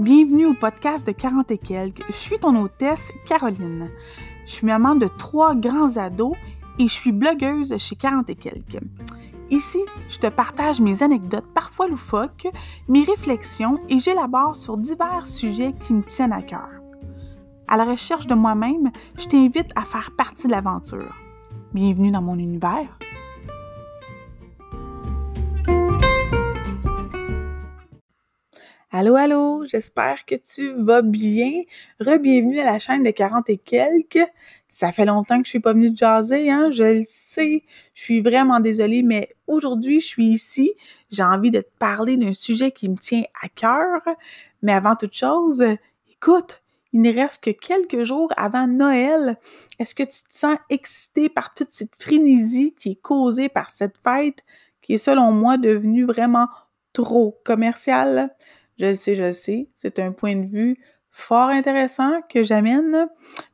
Bienvenue au podcast de 40 et quelques. Je suis ton hôtesse, Caroline. Je suis maman de trois grands ados et je suis blogueuse chez 40 et quelques. Ici, je te partage mes anecdotes parfois loufoques, mes réflexions et j'élabore sur divers sujets qui me tiennent à cœur. À la recherche de moi-même, je t'invite à faire partie de l'aventure. Bienvenue dans mon univers. Allô, allô, j'espère que tu vas bien. Re-bienvenue à la chaîne de 40 et quelques. Ça fait longtemps que je suis pas venue de jaser, hein, je le sais. Je suis vraiment désolée, mais aujourd'hui, je suis ici. J'ai envie de te parler d'un sujet qui me tient à cœur. Mais avant toute chose, écoute, il ne reste que quelques jours avant Noël. Est-ce que tu te sens excité par toute cette frénésie qui est causée par cette fête qui est, selon moi, devenue vraiment trop commerciale? Je sais, je sais. C'est un point de vue fort intéressant que j'amène.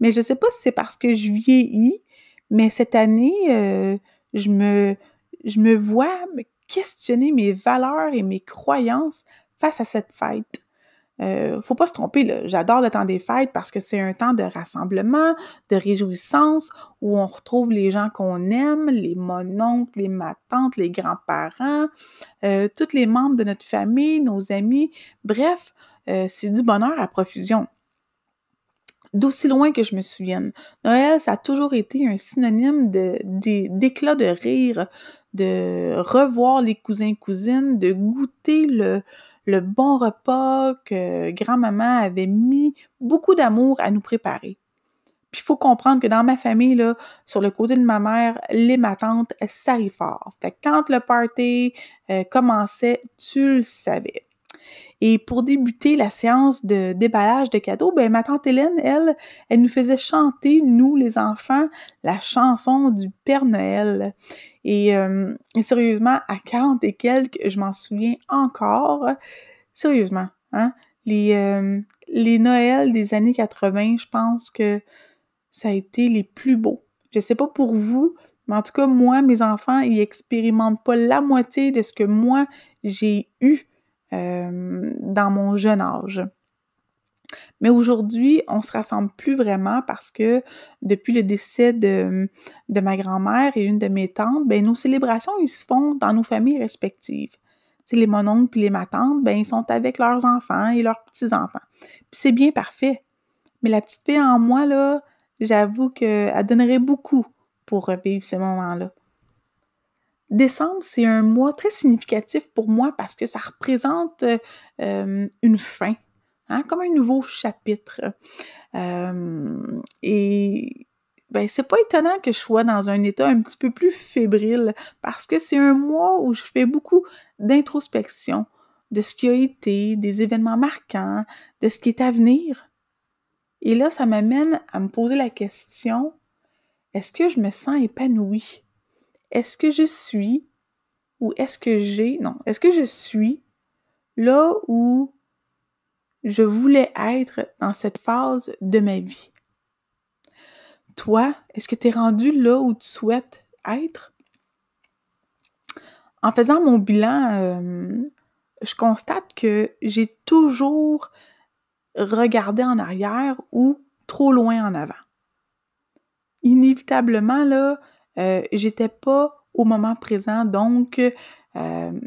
Mais je ne sais pas si c'est parce que je vieillis, mais cette année, euh, je, me, je me vois questionner mes valeurs et mes croyances face à cette fête. Euh, faut pas se tromper. J'adore le temps des fêtes parce que c'est un temps de rassemblement, de réjouissance, où on retrouve les gens qu'on aime, les mononcles, les matantes, les grands-parents, euh, tous les membres de notre famille, nos amis. Bref, euh, c'est du bonheur à profusion. D'aussi loin que je me souvienne, Noël, ça a toujours été un synonyme d'éclat de, de rire, de revoir les cousins-cousines, de goûter le, le bon repas que grand-maman avait mis beaucoup d'amour à nous préparer. Puis il faut comprendre que dans ma famille, là, sur le côté de ma mère, les matantes, ça arrive fort. Fait que quand le party euh, commençait, tu le savais. Et pour débuter la séance de déballage de cadeaux, ben ma tante Hélène, elle, elle nous faisait chanter, nous les enfants, la chanson du Père Noël. Et, euh, sérieusement, à 40 et quelques, je m'en souviens encore. Sérieusement, hein? Les, euh, Noëls des années 80, je pense que ça a été les plus beaux. Je sais pas pour vous, mais en tout cas, moi, mes enfants, ils expérimentent pas la moitié de ce que moi, j'ai eu euh, dans mon jeune âge. Mais aujourd'hui, on se rassemble plus vraiment parce que depuis le décès de, de ma grand-mère et une de mes tantes, ben nos célébrations, ils se font dans nos familles respectives. sais, les mononcles et les matantes, ben ils sont avec leurs enfants et leurs petits-enfants. Puis c'est bien parfait. Mais la petite fille en moi, là, j'avoue qu'elle donnerait beaucoup pour revivre ces moments-là. Décembre, c'est un mois très significatif pour moi parce que ça représente euh, une fin, Hein, comme un nouveau chapitre. Euh, et ben, c'est pas étonnant que je sois dans un état un petit peu plus fébrile parce que c'est un mois où je fais beaucoup d'introspection de ce qui a été, des événements marquants, de ce qui est à venir. Et là, ça m'amène à me poser la question, est-ce que je me sens épanouie? Est-ce que je suis ou est-ce que j'ai, non, est-ce que je suis là où je voulais être dans cette phase de ma vie? Toi, est-ce que tu es rendu là où tu souhaites être? En faisant mon bilan, euh, je constate que j'ai toujours regardé en arrière ou trop loin en avant. Inévitablement, là, euh, j'étais pas au moment présent, donc, euh,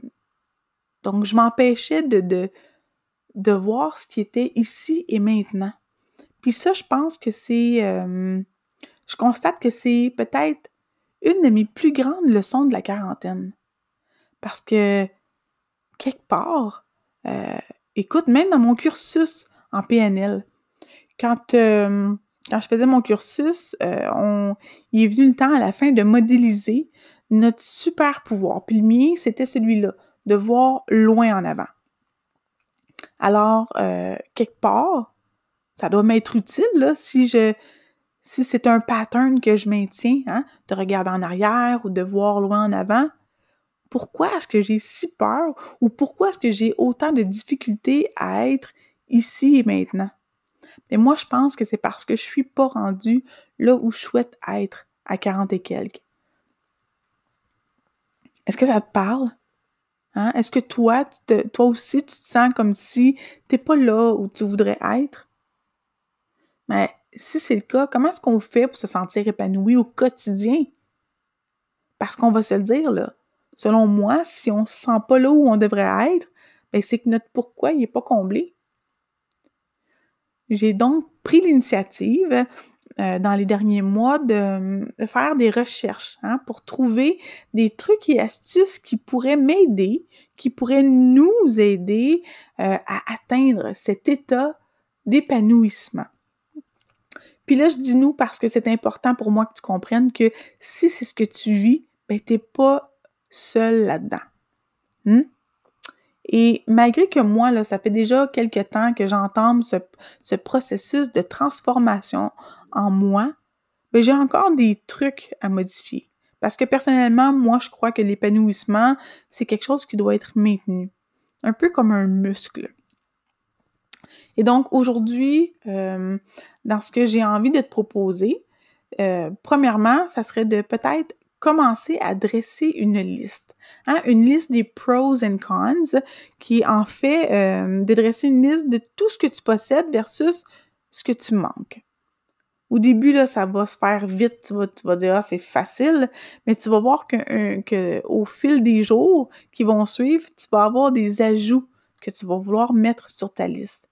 je m'empêchais de, de, voir ce qui était ici et maintenant. Puis ça, je pense que c'est... Euh, je constate que c'est peut-être une de mes plus grandes leçons de la quarantaine. Parce que, quelque part, écoute, même dans mon cursus en PNL, quand, quand je faisais mon cursus, on, il est venu le temps à la fin de modéliser notre super pouvoir. Puis le mien, c'était celui-là, de voir loin en avant. Alors, euh, quelque part, ça doit m'être utile, si je c'est un pattern que je maintiens, hein, de regarder en arrière ou de voir loin en avant. Pourquoi est-ce que j'ai si peur ou pourquoi est-ce que j'ai autant de difficultés à être ici et maintenant? Mais moi, je pense que c'est parce que je suis pas rendue là où je souhaite être à 40 et quelques. Est-ce que ça te parle? Hein? Est-ce que toi, toi aussi, tu te sens comme si tu n'es pas là où tu voudrais être? Mais si c'est le cas, comment est-ce qu'on fait pour se sentir épanoui au quotidien? Parce qu'on va se le dire. Selon moi, si on se sent pas là où on devrait être, ben c'est que notre pourquoi n'est pas comblé. J'ai donc pris l'initiative euh, dans les derniers mois de, faire des recherches hein, pour trouver des trucs et astuces qui pourraient m'aider, qui pourraient nous aider euh, à atteindre cet état d'épanouissement. Puis là, je dis nous parce que c'est important pour moi que tu comprennes que si c'est ce que tu vis, ben t'es pas seul là-dedans. Hmm? Et malgré que moi, là, ça fait déjà quelques temps que j'entame ce, ce, processus de transformation en moi, ben, j'ai encore des trucs à modifier. Parce que personnellement, moi, je crois que l'épanouissement, c'est quelque chose qui doit être maintenu. Un peu comme un muscle. Et donc, aujourd'hui, euh, dans ce que j'ai envie de te proposer, euh, premièrement, ça serait de peut-être commencer à dresser une liste. Hein, une liste des pros and cons, qui en fait euh, de dresser une liste de tout ce que tu possèdes versus ce que tu manques. Au début, là, ça va se faire vite, tu vas, dire, ah, c'est facile, mais tu vas voir que, que fil des jours qui vont suivre, tu vas avoir des ajouts que tu vas vouloir mettre sur ta liste.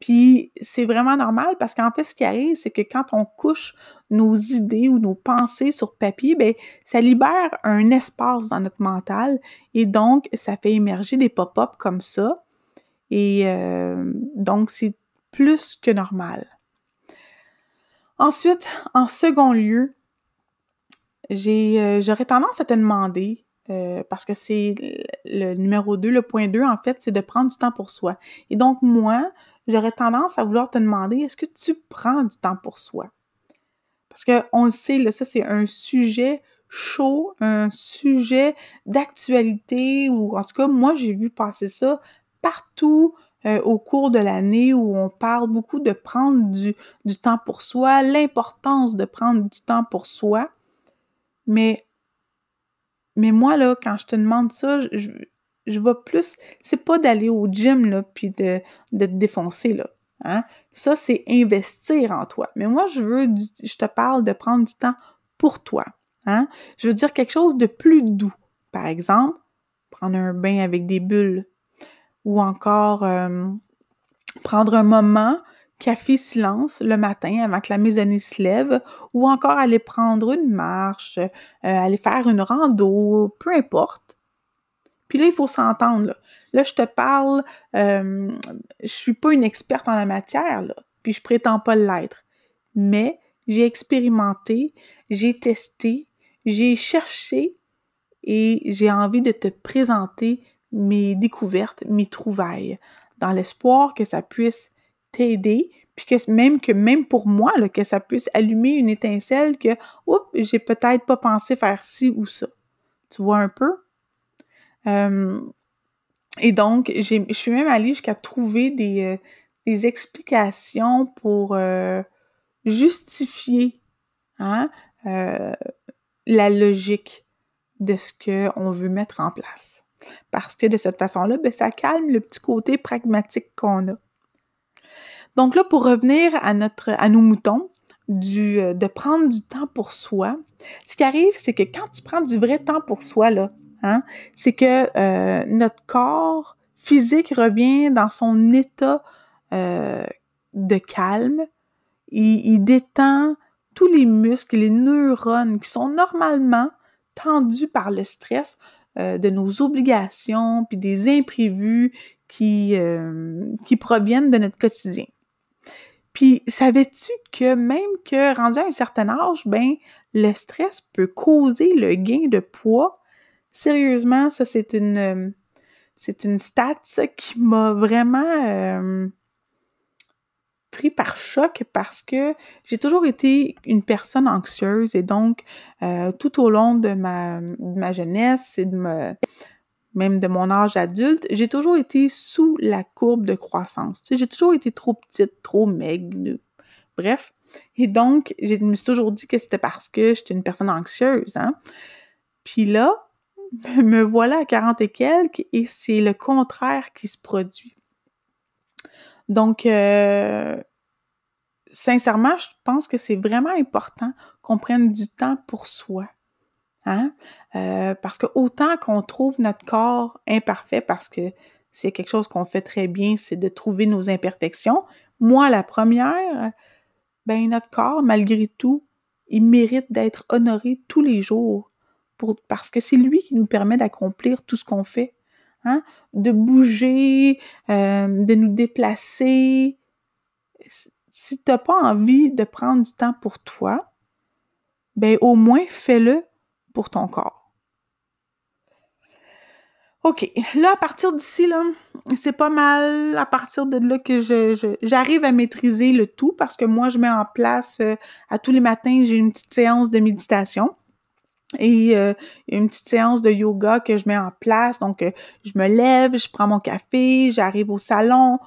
Puis c'est vraiment normal parce qu'en fait, ce qui arrive, c'est que quand on couche nos idées ou nos pensées sur papier, ben ça libère un espace dans notre mental et donc ça fait émerger des pop-up comme ça. Et euh, donc c'est plus que normal. Ensuite, en second lieu, euh, j'aurais tendance à te demander, euh, parce que c'est le numéro 2, le point 2, en fait, c'est de prendre du temps pour soi. Et donc, moi, j'aurais tendance à vouloir te demander, est-ce que tu prends du temps pour soi? Parce qu'on le sait, là, ça, c'est un sujet chaud, un sujet d'actualité, ou en tout cas, moi, j'ai vu passer ça partout euh, au cours de l'année où on parle beaucoup de prendre du, du temps pour soi, l'importance de prendre du temps pour soi. Mais, mais moi, là, quand je te demande ça, je, je vais plus, c'est pas d'aller au gym, là, puis de, de te défoncer, là. Hein? Ça, c'est investir en toi. Mais moi, je veux, je te parle de prendre du temps pour toi. Hein? Je veux dire quelque chose de plus doux. Par exemple, prendre un bain avec des bulles. Ou encore euh, prendre un moment café silence le matin avant que la maisonnée se lève, ou encore aller prendre une marche, euh, aller faire une rando, peu importe. Puis là, il faut s'entendre. Là. je te parle, euh, je suis pas une experte en la matière, là, puis je prétends pas l'être. Mais j'ai expérimenté, j'ai testé, j'ai cherché et j'ai envie de te présenter mes découvertes, mes trouvailles, dans l'espoir que ça puisse t'aider, puis que même que même pour moi, que ça puisse allumer une étincelle que, oups, j'ai peut-être pas pensé faire ci ou ça. Tu vois un peu? Euh, et donc, je suis même allée jusqu'à trouver des, euh, des explications pour euh, justifier hein, la logique de ce qu'on veut mettre en place. Parce que de cette façon-là, ben, ça calme le petit côté pragmatique qu'on a. Donc là, pour revenir à, notre, à nos moutons, du, de prendre du temps pour soi, ce qui arrive, c'est que quand tu prends du vrai temps pour soi, là, Hein? C'est que euh, notre corps physique revient dans son état euh, de calme. Il, il, détend tous les muscles, les neurones qui sont normalement tendus par le stress euh, de nos obligations, puis des imprévus qui, qui proviennent de notre quotidien. Puis, savais-tu que même que rendu à un certain âge, ben, le stress peut causer le gain de poids Sérieusement, ça, c'est une, euh, stat qui m'a vraiment euh, pris par choc parce que j'ai toujours été une personne anxieuse et donc euh, tout au long de ma, ma jeunesse et de même de mon âge adulte, j'ai toujours été sous la courbe de croissance. J'ai toujours été trop petite, trop maigre, bref. Et donc, je me suis toujours dit que c'était parce que j'étais une personne anxieuse. Hein? Puis là, me voilà à 40 et quelques et c'est le contraire qui se produit. Donc, euh, sincèrement, je pense que c'est vraiment important qu'on prenne du temps pour soi. Hein? Euh, parce que autant qu'on trouve notre corps imparfait, parce que c'est quelque chose qu'on fait très bien, c'est de trouver nos imperfections. Moi, la première, ben notre corps, malgré tout, il mérite d'être honoré tous les jours parce que c'est lui qui nous permet d'accomplir tout ce qu'on fait. Hein? De bouger, euh, de nous déplacer. Si tu n'as pas envie de prendre du temps pour toi, ben au moins fais-le pour ton corps. OK. Là, à partir d'ici, là, c'est pas mal à partir de là que je, j'arrive à maîtriser le tout parce que moi, je mets en place euh, à tous les matins, j'ai une petite séance de méditation et euh, une petite séance de yoga que je mets en place. Donc, euh, je me lève, je prends mon café, j'arrive au salon,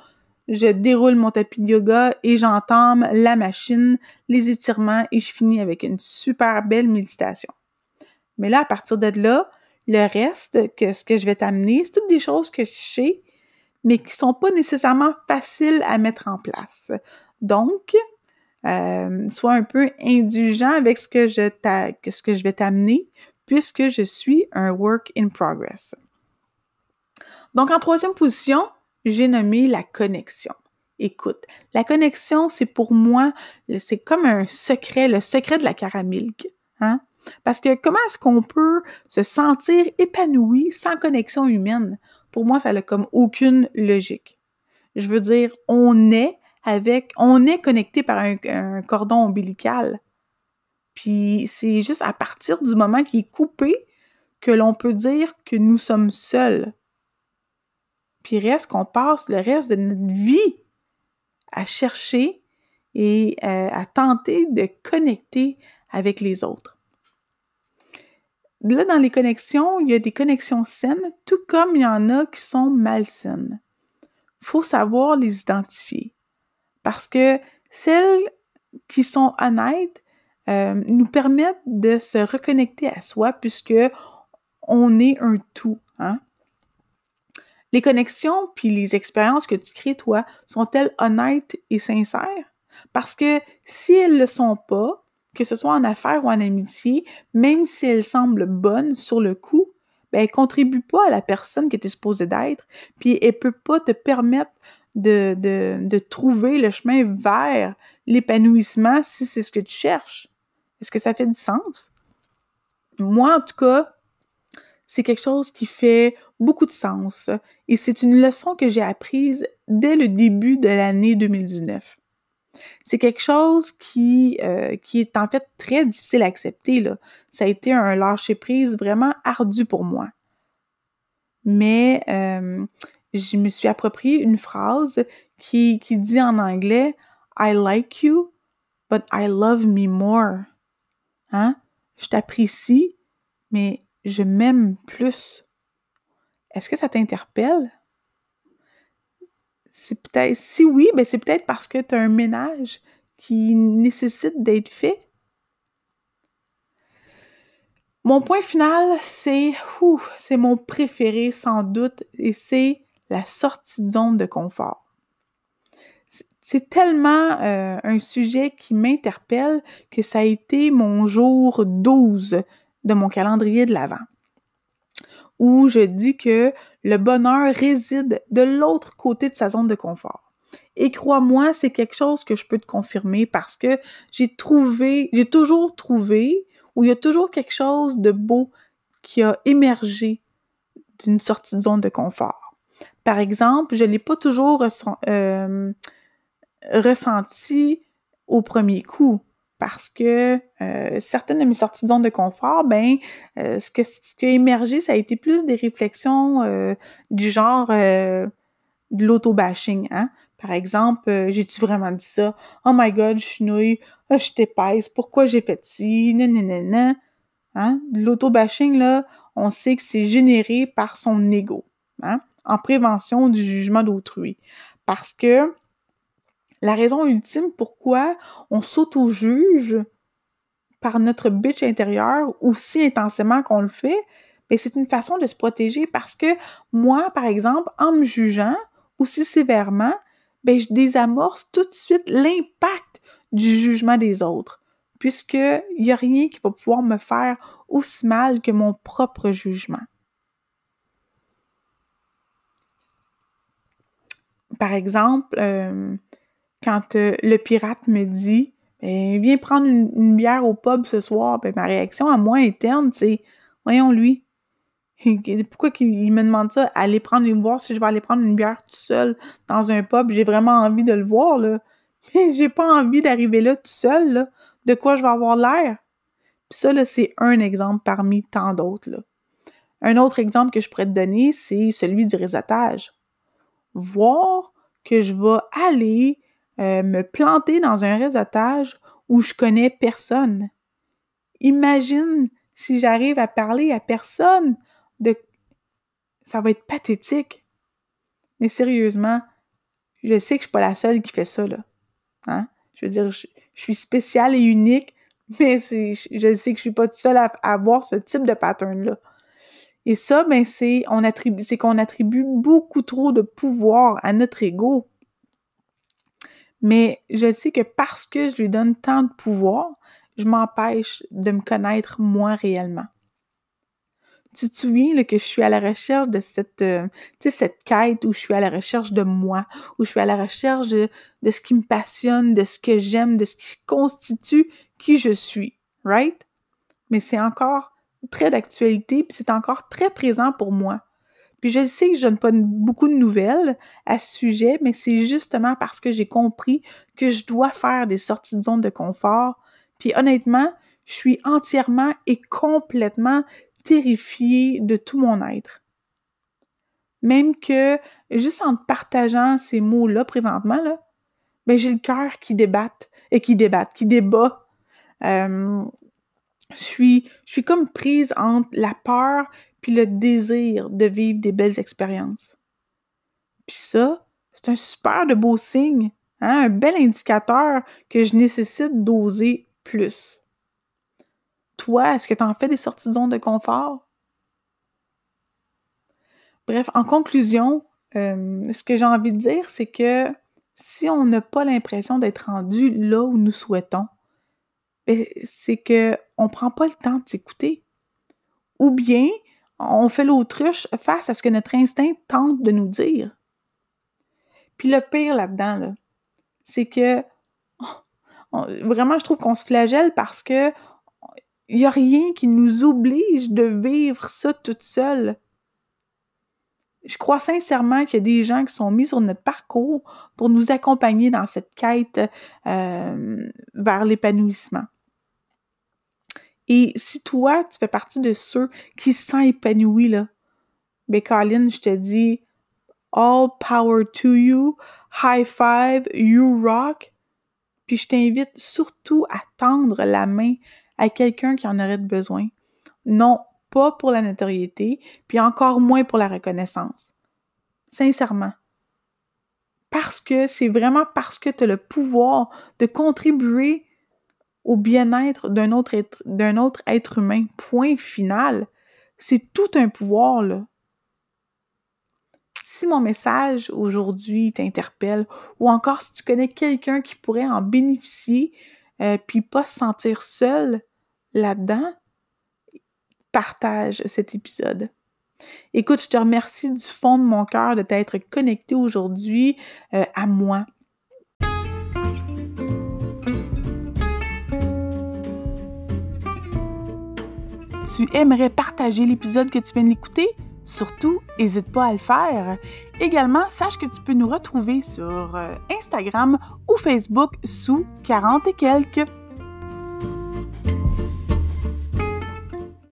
je déroule mon tapis de yoga et j'entame la machine, les étirements et je finis avec une super belle méditation. Mais là, à partir de là, le reste, que ce que je vais t'amener, c'est toutes des choses que je sais, mais qui sont pas nécessairement faciles à mettre en place. Donc, euh, sois un peu indulgent avec ce que je, vais t'amener, puisque je suis un work in progress. Donc, en troisième position, j'ai nommé la connexion. Écoute, la connexion, c'est pour moi, c'est comme un secret, le secret de la caramilk. Hein? Parce que comment est-ce qu'on peut se sentir épanoui sans connexion humaine? Pour moi, ça n'a comme aucune logique. Je veux dire, on est on est connecté par un, cordon ombilical. Puis c'est juste à partir du moment qui est coupé que l'on peut dire que nous sommes seuls. Puis reste qu'on passe le reste de notre vie à chercher et euh, à tenter de connecter avec les autres là, dans les connexions, il y a des connexions saines, tout comme il y en a qui sont malsaines. Il faut savoir les identifier. Parce que celles qui sont honnêtes euh, nous permettent de se reconnecter à soi puisque on est un tout. Hein? Les connexions puis les expériences que tu crées, toi, sont-elles honnêtes et sincères? Parce que si elles ne le sont pas, que ce soit en affaires ou en amitié, même si elle semble bonne sur le coup, ben, elle contribue pas à la personne qui était supposée d'être, puis elle peut pas te permettre de, de, de trouver le chemin vers l'épanouissement si c'est ce que tu cherches. Est-ce que ça fait du sens? Moi, en tout cas, c'est quelque chose qui fait beaucoup de sens et c'est une leçon que j'ai apprise dès le début de l'année 2019 c'est quelque chose qui, euh, qui est en fait très difficile à accepter. Là. Ça a été un lâcher-prise vraiment ardu pour moi. Mais euh, je me suis approprié une phrase qui, qui dit en anglais I like you, but I love me more. Hein? Je t'apprécie, mais je m'aime plus. Est-ce que ça t'interpelle? c'est peut-être, si oui, ben c'est peut-être parce que tu as un ménage qui nécessite d'être fait. Mon point final, c'est, c'est mon préféré sans doute, et c'est la sortie de zone de confort. C'est tellement euh, un sujet qui m'interpelle que ça a été mon jour 12 de mon calendrier de l'Avent où je dis que le bonheur réside de l'autre côté de sa zone de confort. Et crois-moi, c'est quelque chose que je peux te confirmer parce que j'ai trouvé, j'ai toujours trouvé, où il y a toujours quelque chose de beau qui a émergé d'une sortie de zone de confort. Par exemple, je ne l'ai pas toujours euh, ressenti au premier coup parce que euh, certaines de mes sorties de zone de confort, ben, euh, ce, que, ce qui a émergé, ça a été plus des réflexions du genre de l'auto-bashing. Hein? Par exemple, j'ai-tu vraiment dit ça? Oh my god, je suis nouille, oh, je t'épaisse, pourquoi j'ai fait ci? Nanana. Hein? L'auto-bashing, là, on sait que c'est généré par son ego, hein? En prévention du jugement d'autrui. Parce que la raison ultime pourquoi on s'auto-juge par notre bitch intérieur aussi intensément qu'on le fait, c'est une façon de se protéger parce que moi, par exemple, en me jugeant aussi sévèrement, ben, je désamorce tout de suite l'impact du jugement des autres, puisqu'il n'y a rien qui va pouvoir me faire aussi mal que mon propre jugement. Par exemple, euh, quand euh, le pirate me dit ben, Viens prendre une, bière au pub ce soir, ben, ma réaction à moi interne, c'est Voyons lui. Pourquoi il me demande ça? Aller prendre une voir si je vais aller prendre une bière tout seul dans un pub. J'ai vraiment envie de le voir, là. Mais j'ai pas envie d'arriver là tout seul. De quoi je vais avoir l'air? Puis ça, là, c'est un exemple parmi tant d'autres. Un autre exemple que je pourrais te donner, c'est celui du réseautage. Voir que je vais aller euh, me planter dans un réseautage où je connais personne. Imagine si j'arrive à parler à personne de... Ça va être pathétique. Mais sérieusement, je sais que je suis pas la seule qui fait ça, là. Hein? Je veux dire, je, suis spéciale et unique, mais je sais que je suis pas seule à, avoir ce type de pattern-là. Et ça, ben, c'est, qu'on attribue beaucoup trop de pouvoir à notre ego. Mais je sais que parce que je lui donne tant de pouvoir, je m'empêche de me connaître moi réellement. Tu te souviens que je suis à la recherche de cette, euh, cette quête où je suis à la recherche de moi, où je suis à la recherche de, de ce qui me passionne, de ce que j'aime, de ce qui constitue qui je suis, right? Mais c'est encore très d'actualité, puis c'est encore très présent pour moi. Puis je sais que je donne pas beaucoup de nouvelles à ce sujet, mais c'est justement parce que j'ai compris que je dois faire des sorties de zone de confort puis honnêtement, je suis entièrement et complètement terrifiée de tout mon être. Même que, juste en partageant ces mots-là présentement, là, ben j'ai le cœur qui débatte et qui débatte, qui débat. Euh, je suis, comme prise entre la peur puis le désir de vivre des belles expériences. Puis ça, c'est un super de beau signe, hein, un bel indicateur que je nécessite d'oser plus. Toi, est-ce que tu en fais des sorties de de confort? Bref, en conclusion, euh, ce que j'ai envie de dire, c'est que si on n'a pas l'impression d'être rendu là où nous souhaitons, c'est que on prend pas le temps de s'écouter. Ou bien, on fait l'autruche face à ce que notre instinct tente de nous dire. Puis le pire là-dedans, là, c'est que vraiment, je trouve qu'on se flagelle parce que il n'y a rien qui nous oblige de vivre ça toute seule. Je crois sincèrement qu'il y a des gens qui sont mis sur notre parcours pour nous accompagner dans cette quête euh, vers l'épanouissement. Et si toi, tu fais partie de ceux qui se sentent épanouis, là, ben Colin, je te dis, all power to you, high five, you rock, puis je t'invite surtout à tendre la main à quelqu'un qui en aurait besoin. Non, pas pour la notoriété, puis encore moins pour la reconnaissance. Sincèrement. Parce que c'est vraiment parce que tu as le pouvoir de contribuer au bien-être d'un autre, être, humain. Point final. C'est tout un pouvoir, là si mon message aujourd'hui t'interpelle ou encore si tu connais quelqu'un qui pourrait en bénéficier euh, puis pas se sentir seul là-dedans, partage cet épisode. Écoute, je te remercie du fond de mon cœur de t'être connecté aujourd'hui euh, à moi. Tu aimerais partager l'épisode que tu viens d'écouter? Surtout, n'hésite pas à le faire. Également, sache que tu peux nous retrouver sur euh, Instagram ou Facebook sous 40 et quelques.